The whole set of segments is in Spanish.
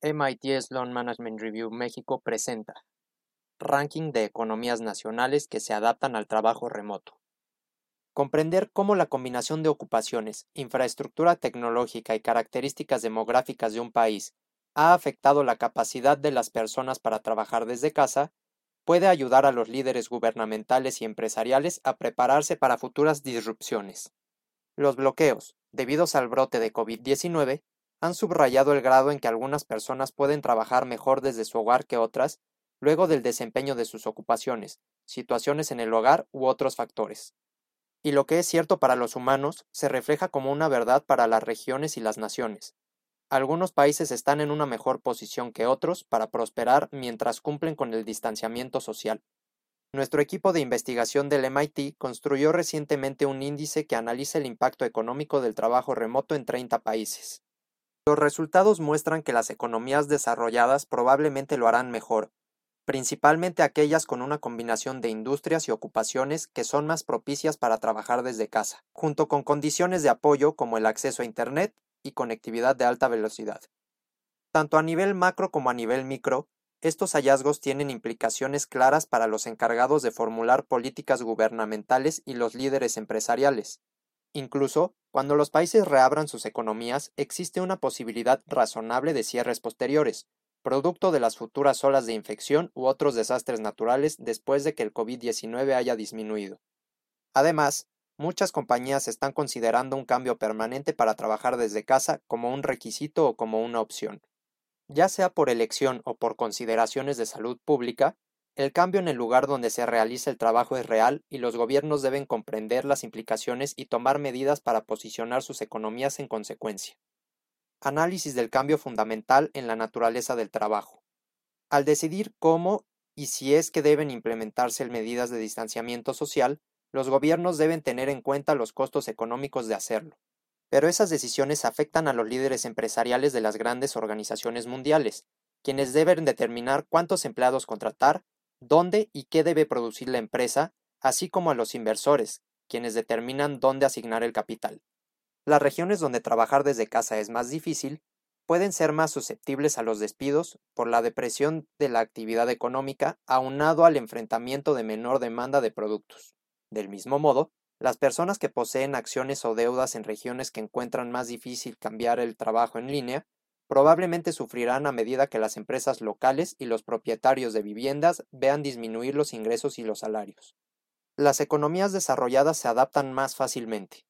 MIT Sloan Management Review México presenta Ranking de economías nacionales que se adaptan al trabajo remoto. Comprender cómo la combinación de ocupaciones, infraestructura tecnológica y características demográficas de un país ha afectado la capacidad de las personas para trabajar desde casa puede ayudar a los líderes gubernamentales y empresariales a prepararse para futuras disrupciones. Los bloqueos, debidos al brote de COVID-19, han subrayado el grado en que algunas personas pueden trabajar mejor desde su hogar que otras, luego del desempeño de sus ocupaciones, situaciones en el hogar u otros factores. Y lo que es cierto para los humanos se refleja como una verdad para las regiones y las naciones. Algunos países están en una mejor posición que otros para prosperar mientras cumplen con el distanciamiento social. Nuestro equipo de investigación del MIT construyó recientemente un índice que analiza el impacto económico del trabajo remoto en 30 países. Los resultados muestran que las economías desarrolladas probablemente lo harán mejor, principalmente aquellas con una combinación de industrias y ocupaciones que son más propicias para trabajar desde casa, junto con condiciones de apoyo como el acceso a Internet y conectividad de alta velocidad. Tanto a nivel macro como a nivel micro, estos hallazgos tienen implicaciones claras para los encargados de formular políticas gubernamentales y los líderes empresariales. Incluso, cuando los países reabran sus economías, existe una posibilidad razonable de cierres posteriores, producto de las futuras olas de infección u otros desastres naturales después de que el COVID-19 haya disminuido. Además, muchas compañías están considerando un cambio permanente para trabajar desde casa como un requisito o como una opción. Ya sea por elección o por consideraciones de salud pública, el cambio en el lugar donde se realiza el trabajo es real y los gobiernos deben comprender las implicaciones y tomar medidas para posicionar sus economías en consecuencia. Análisis del cambio fundamental en la naturaleza del trabajo. Al decidir cómo y si es que deben implementarse medidas de distanciamiento social, los gobiernos deben tener en cuenta los costos económicos de hacerlo. Pero esas decisiones afectan a los líderes empresariales de las grandes organizaciones mundiales, quienes deben determinar cuántos empleados contratar dónde y qué debe producir la empresa, así como a los inversores, quienes determinan dónde asignar el capital. Las regiones donde trabajar desde casa es más difícil pueden ser más susceptibles a los despidos por la depresión de la actividad económica aunado al enfrentamiento de menor demanda de productos. Del mismo modo, las personas que poseen acciones o deudas en regiones que encuentran más difícil cambiar el trabajo en línea probablemente sufrirán a medida que las empresas locales y los propietarios de viviendas vean disminuir los ingresos y los salarios. Las economías desarrolladas se adaptan más fácilmente.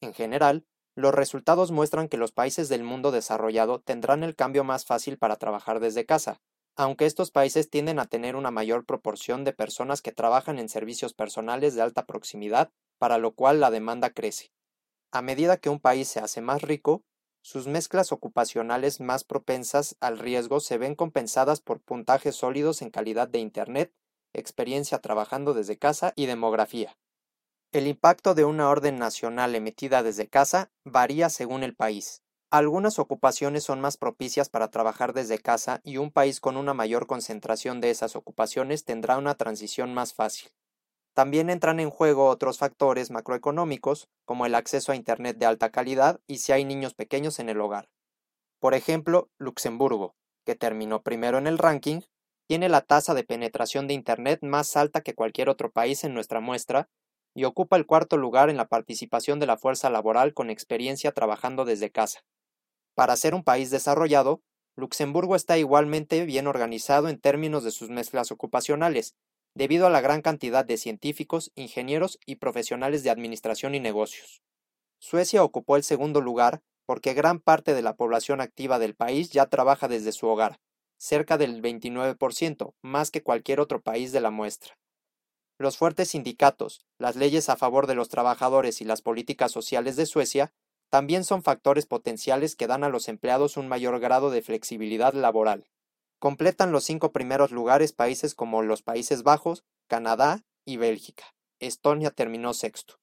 En general, los resultados muestran que los países del mundo desarrollado tendrán el cambio más fácil para trabajar desde casa, aunque estos países tienden a tener una mayor proporción de personas que trabajan en servicios personales de alta proximidad, para lo cual la demanda crece. A medida que un país se hace más rico, sus mezclas ocupacionales más propensas al riesgo se ven compensadas por puntajes sólidos en calidad de Internet, experiencia trabajando desde casa y demografía. El impacto de una orden nacional emitida desde casa varía según el país. Algunas ocupaciones son más propicias para trabajar desde casa y un país con una mayor concentración de esas ocupaciones tendrá una transición más fácil. También entran en juego otros factores macroeconómicos, como el acceso a Internet de alta calidad y si hay niños pequeños en el hogar. Por ejemplo, Luxemburgo, que terminó primero en el ranking, tiene la tasa de penetración de Internet más alta que cualquier otro país en nuestra muestra y ocupa el cuarto lugar en la participación de la fuerza laboral con experiencia trabajando desde casa. Para ser un país desarrollado, Luxemburgo está igualmente bien organizado en términos de sus mezclas ocupacionales, debido a la gran cantidad de científicos, ingenieros y profesionales de administración y negocios. Suecia ocupó el segundo lugar porque gran parte de la población activa del país ya trabaja desde su hogar, cerca del 29%, más que cualquier otro país de la muestra. Los fuertes sindicatos, las leyes a favor de los trabajadores y las políticas sociales de Suecia también son factores potenciales que dan a los empleados un mayor grado de flexibilidad laboral. Completan los cinco primeros lugares países como los Países Bajos, Canadá y Bélgica. Estonia terminó sexto.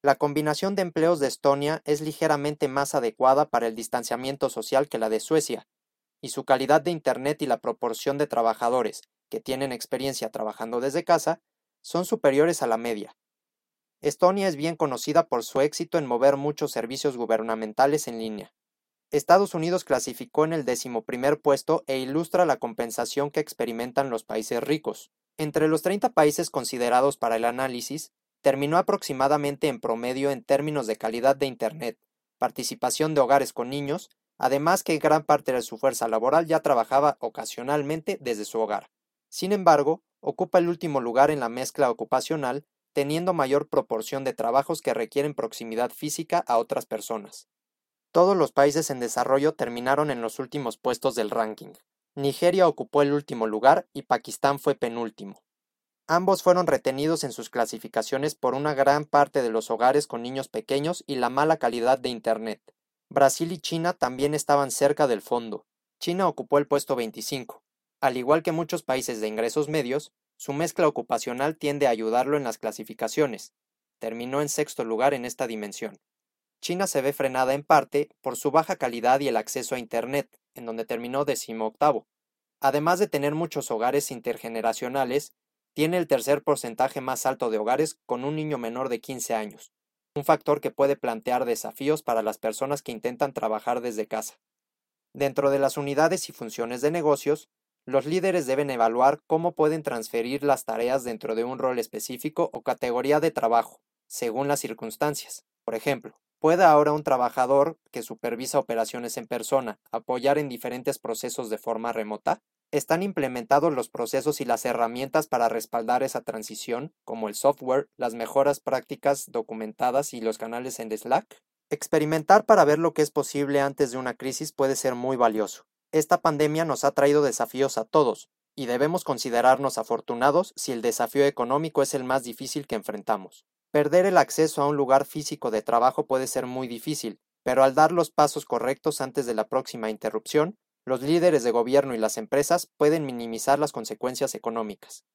La combinación de empleos de Estonia es ligeramente más adecuada para el distanciamiento social que la de Suecia, y su calidad de Internet y la proporción de trabajadores que tienen experiencia trabajando desde casa son superiores a la media. Estonia es bien conocida por su éxito en mover muchos servicios gubernamentales en línea. Estados Unidos clasificó en el decimoprimer puesto e ilustra la compensación que experimentan los países ricos. Entre los 30 países considerados para el análisis, terminó aproximadamente en promedio en términos de calidad de Internet, participación de hogares con niños, además que gran parte de su fuerza laboral ya trabajaba ocasionalmente desde su hogar. Sin embargo, ocupa el último lugar en la mezcla ocupacional, teniendo mayor proporción de trabajos que requieren proximidad física a otras personas. Todos los países en desarrollo terminaron en los últimos puestos del ranking. Nigeria ocupó el último lugar y Pakistán fue penúltimo. Ambos fueron retenidos en sus clasificaciones por una gran parte de los hogares con niños pequeños y la mala calidad de Internet. Brasil y China también estaban cerca del fondo. China ocupó el puesto 25. Al igual que muchos países de ingresos medios, su mezcla ocupacional tiende a ayudarlo en las clasificaciones. Terminó en sexto lugar en esta dimensión. China se ve frenada en parte por su baja calidad y el acceso a Internet, en donde terminó decimoctavo. Además de tener muchos hogares intergeneracionales, tiene el tercer porcentaje más alto de hogares con un niño menor de 15 años, un factor que puede plantear desafíos para las personas que intentan trabajar desde casa. Dentro de las unidades y funciones de negocios, los líderes deben evaluar cómo pueden transferir las tareas dentro de un rol específico o categoría de trabajo, según las circunstancias. Por ejemplo, ¿puede ahora un trabajador que supervisa operaciones en persona apoyar en diferentes procesos de forma remota? ¿Están implementados los procesos y las herramientas para respaldar esa transición, como el software, las mejoras prácticas documentadas y los canales en Slack? Experimentar para ver lo que es posible antes de una crisis puede ser muy valioso. Esta pandemia nos ha traído desafíos a todos, y debemos considerarnos afortunados si el desafío económico es el más difícil que enfrentamos. Perder el acceso a un lugar físico de trabajo puede ser muy difícil, pero al dar los pasos correctos antes de la próxima interrupción, los líderes de gobierno y las empresas pueden minimizar las consecuencias económicas.